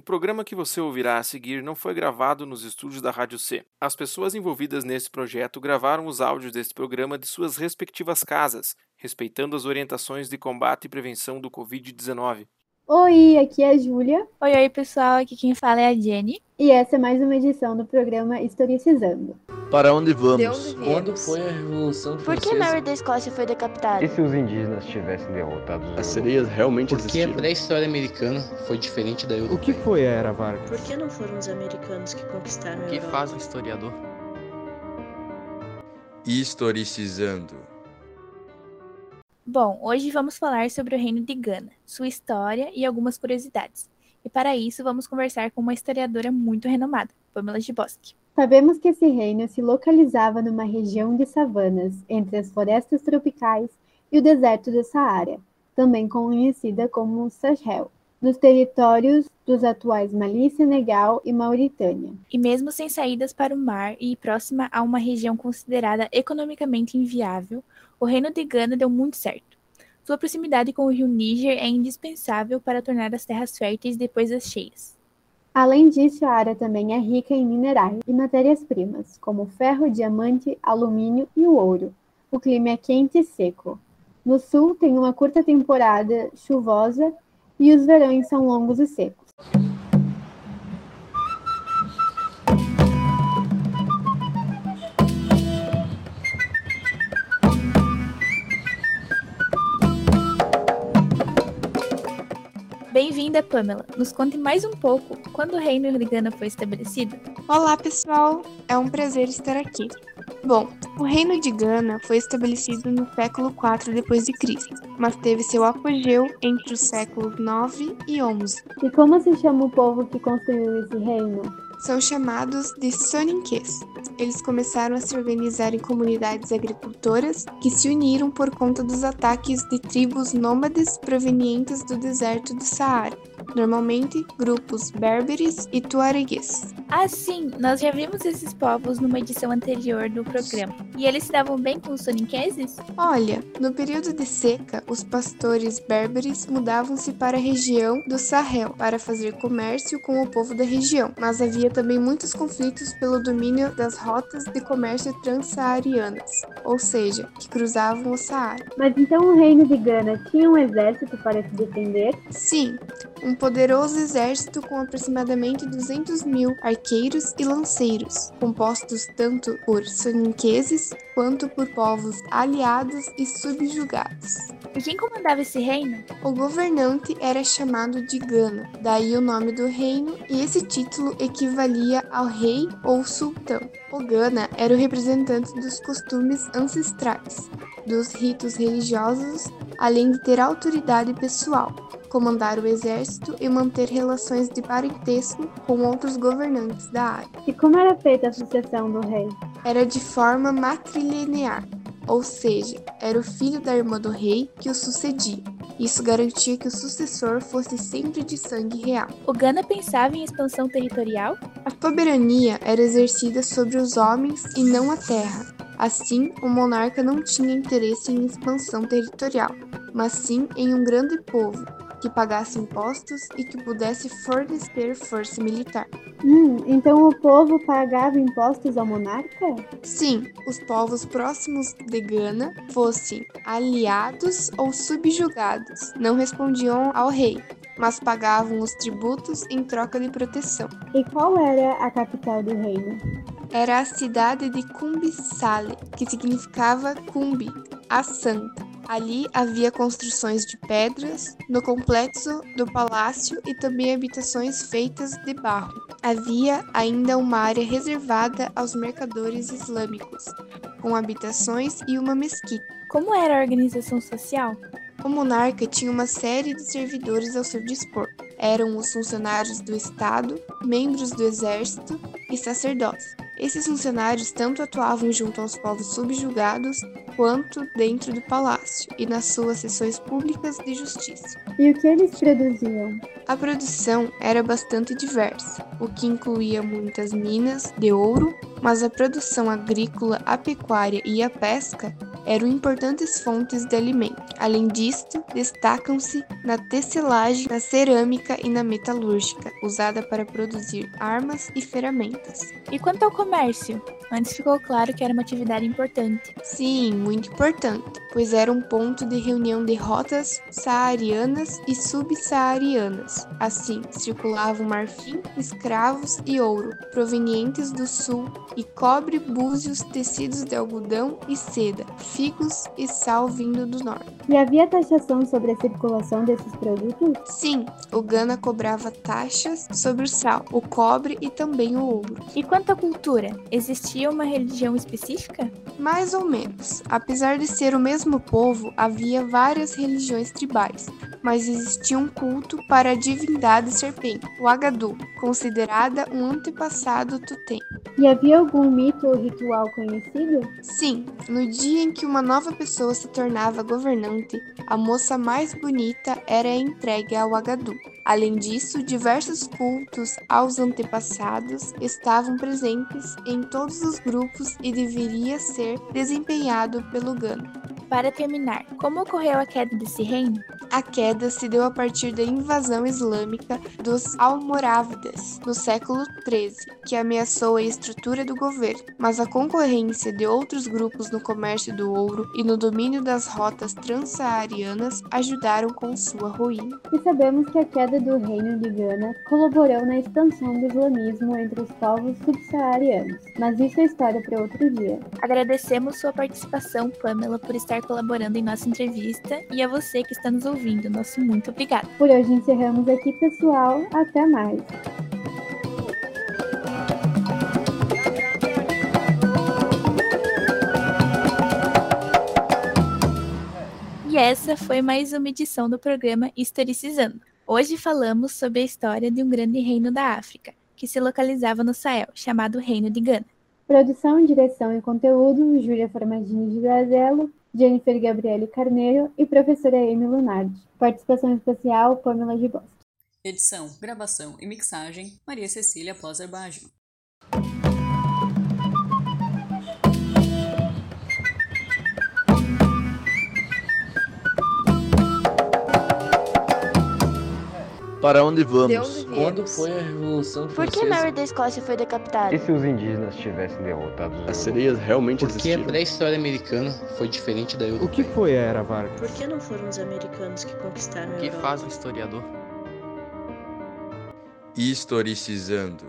O programa que você ouvirá a seguir não foi gravado nos estúdios da Rádio C. As pessoas envolvidas nesse projeto gravaram os áudios deste programa de suas respectivas casas, respeitando as orientações de combate e prevenção do Covid-19. Oi, aqui é a Júlia. Oi, oi, pessoal. Aqui quem fala é a Jenny. E essa é mais uma edição do programa Historicizando. Para onde vamos? De onde? Quando foi a Revolução Por Francesa? que Mary da Escócia foi decapitada? E se os indígenas tivessem derrotado os As sereias realmente Por que a existiram? pré-história americana foi diferente da O europeia? que foi a Era Vargas? Por que não foram os americanos que conquistaram a O que faz um historiador? Historicizando. Bom, hoje vamos falar sobre o Reino de Gana, sua história e algumas curiosidades. E para isso vamos conversar com uma historiadora muito renomada, Pamela de Bosque. Sabemos que esse reino se localizava numa região de savanas, entre as florestas tropicais e o deserto do Saara, também conhecida como Sahel, nos territórios dos atuais Mali, Senegal e Mauritânia. E mesmo sem saídas para o mar e próxima a uma região considerada economicamente inviável, o Reino de Gana deu muito certo. Sua proximidade com o rio Níger é indispensável para tornar as terras férteis depois das cheias. Além disso, a área também é rica em minerais e matérias-primas, como ferro, diamante, alumínio e o ouro. O clima é quente e seco. No sul, tem uma curta temporada chuvosa e os verões são longos e secos. Bem-vinda, Pamela. Nos conte mais um pouco quando o Reino de Gana foi estabelecido. Olá, pessoal! É um prazer estar aqui. Bom, o Reino de Gana foi estabelecido no século IV Cristo, mas teve seu apogeu entre os séculos 9 e 11. E como se chama o povo que construiu esse reino? São chamados de Soninques. Eles começaram a se organizar em comunidades agricultoras que se uniram por conta dos ataques de tribos nômades provenientes do deserto do Saara, normalmente grupos berberes e tuaregues. Ah, sim, nós já vimos esses povos numa edição anterior do programa. E eles se davam bem com os soninqueses? Olha, no período de seca, os pastores berberes mudavam-se para a região do Sahel para fazer comércio com o povo da região, mas havia também muitos conflitos pelo domínio das rotas de comércio transsaarianas, ou seja, que cruzavam o Saara. Mas então o reino de Gana tinha um exército para se defender? Sim, um poderoso exército com aproximadamente 200 mil arqueiros e lanceiros, compostos tanto por soninqueses quanto por povos aliados e subjugados. E quem comandava esse reino? O governante era chamado de Gana, daí o nome do reino, e esse título equivalia ao rei ou sultão. O Gana era o representante dos costumes ancestrais, dos ritos religiosos, além de ter autoridade pessoal, comandar o exército e manter relações de parentesco com outros governantes da área. E como era feita a sucessão do rei? Era de forma matrilinear, ou seja, era o filho da irmã do rei que o sucedia. Isso garantia que o sucessor fosse sempre de sangue real. O Gana pensava em expansão territorial? A soberania era exercida sobre os homens e não a terra. Assim, o monarca não tinha interesse em expansão territorial, mas sim em um grande povo que pagasse impostos e que pudesse fornecer força militar. Hum, então o povo pagava impostos ao monarca? Sim, os povos próximos de Gana, fossem aliados ou subjugados, não respondiam ao rei, mas pagavam os tributos em troca de proteção. E qual era a capital do reino? Era a cidade de Cumbisale, que significava Cumbi, a santa. Ali havia construções de pedras no complexo do palácio e também habitações feitas de barro. Havia ainda uma área reservada aos mercadores islâmicos, com habitações e uma mesquita. Como era a organização social? O monarca tinha uma série de servidores ao seu dispor. Eram os funcionários do Estado, membros do Exército e sacerdotes. Esses funcionários tanto atuavam junto aos povos subjugados quanto dentro do palácio e nas suas sessões públicas de justiça. E o que eles produziam? A produção era bastante diversa, o que incluía muitas minas de ouro, mas a produção agrícola, a pecuária e a pesca eram importantes fontes de alimento. Além disto, destacam-se na tecelagem, na cerâmica e na metalúrgica, usada para produzir armas e ferramentas. E quanto ao comércio? Antes ficou claro que era uma atividade importante. Sim, muito importante, pois era um ponto de reunião de rotas saarianas e subsaarianas. Assim, circulavam marfim, escravos e ouro, provenientes do sul, e cobre, búzios, tecidos de algodão e seda, figos e sal vindo do norte. E havia taxação sobre a circulação desses produtos? Sim, o Gana cobrava taxas sobre o sal, o cobre e também o ouro. E quanto à cultura, existia uma religião específica? Mais ou menos. Apesar de ser o mesmo povo, havia várias religiões tribais, mas existia um culto para a divindade serpente, o Agadu, considerada um antepassado Tutem. E havia algum mito ou ritual conhecido? Sim, no dia em que uma nova pessoa se tornava governante, a moça mais bonita era entregue ao Agadu. Além disso, diversos cultos aos antepassados estavam presentes em todos os grupos e deveria ser desempenhado pelo Gano. Para terminar, como ocorreu a queda desse reino? A queda se deu a partir da invasão islâmica dos Almorávidas no século XIII, que ameaçou a estrutura do governo, mas a concorrência de outros grupos no comércio do ouro e no domínio das rotas transsaarianas ajudaram com sua ruína. E sabemos que a queda do reino de Gana colaborou na expansão do islamismo entre os povos subsaarianos, mas isso é história para outro dia. Agradecemos sua participação, Pamela, por estar colaborando em nossa entrevista e a você que está nos ouvindo. Nosso muito obrigado. Por hoje encerramos aqui, pessoal. Até mais. E essa foi mais uma edição do programa Historicizando. Hoje falamos sobre a história de um grande reino da África, que se localizava no Sahel, chamado Reino de Gana. Produção, direção e conteúdo, Júlia Formadini de Gazelo, Jennifer Gabriele Carneiro e professora Amy Lunardi. Participação especial, Pamela Bosque. Edição, gravação e mixagem, Maria Cecília Poser Baggio. Para onde vamos? Onde? Quando foi a Revolução Por que Francesa? Mary da Escócia foi decapitada? E se os indígenas tivessem derrotado os As sereias realmente Porque a existiram? pré-história americana foi diferente da O europeia. que foi a Era Vargas? Por que não foram os americanos que conquistaram a O que Europa? faz um historiador? Historicizando.